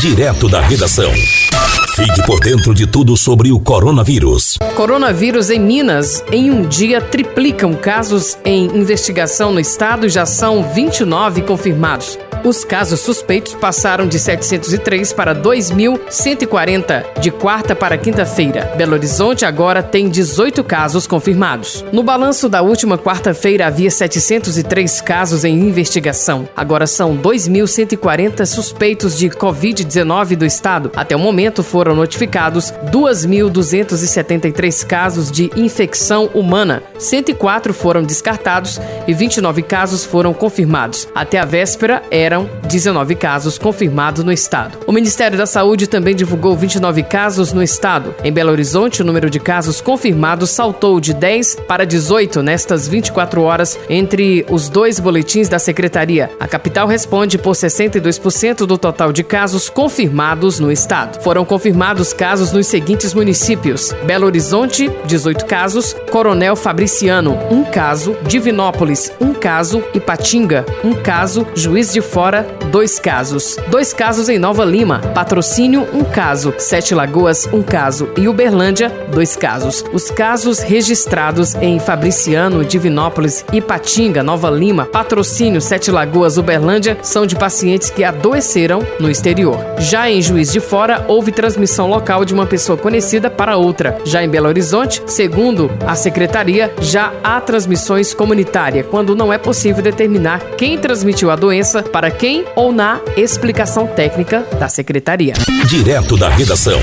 Direto da redação. Fique por dentro de tudo sobre o coronavírus. Coronavírus em Minas. Em um dia, triplicam casos em investigação no estado e já são 29 confirmados. Os casos suspeitos passaram de 703 para 2.140 de quarta para quinta-feira. Belo Horizonte agora tem 18 casos confirmados. No balanço da última quarta-feira havia 703 casos em investigação. Agora são 2.140 suspeitos de Covid-19 do estado. Até o momento foram notificados 2.273 casos de infecção humana. 104 foram descartados e 29 casos foram confirmados. Até a véspera era eram 19 casos confirmados no estado. O Ministério da Saúde também divulgou 29 casos no estado. Em Belo Horizonte, o número de casos confirmados saltou de 10 para 18 nestas 24 horas entre os dois boletins da secretaria. A capital responde por 62% do total de casos confirmados no estado. Foram confirmados casos nos seguintes municípios: Belo Horizonte, 18 casos, Coronel Fabriciano, um caso, Divinópolis, um caso, Ipatinga, um caso, Juiz de Fora dois casos. Dois casos em Nova Lima. Patrocínio, um caso. Sete Lagoas, um caso. E Uberlândia, dois casos. Os casos registrados em Fabriciano, Divinópolis, Ipatinga, Nova Lima, Patrocínio, Sete Lagoas, Uberlândia são de pacientes que adoeceram no exterior. Já em Juiz de Fora, houve transmissão local de uma pessoa conhecida para outra. Já em Belo Horizonte, segundo a secretaria, já há transmissões comunitárias, quando não é possível determinar quem transmitiu a doença para quem ou na explicação técnica da secretaria. Direto da redação.